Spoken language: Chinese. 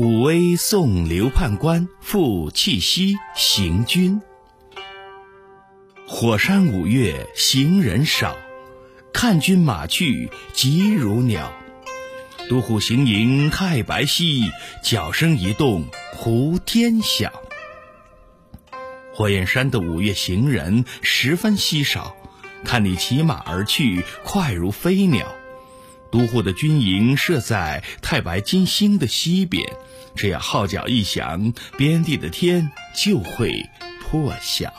武威送刘判官赴契西行军。火山五月行人少，看军马去疾如鸟。都护行营太白溪，脚声一动胡天晓。火焰山的五月行人十分稀少，看你骑马而去，快如飞鸟。都护的军营设在太白金星的西边，只要号角一响，边地的天就会破晓。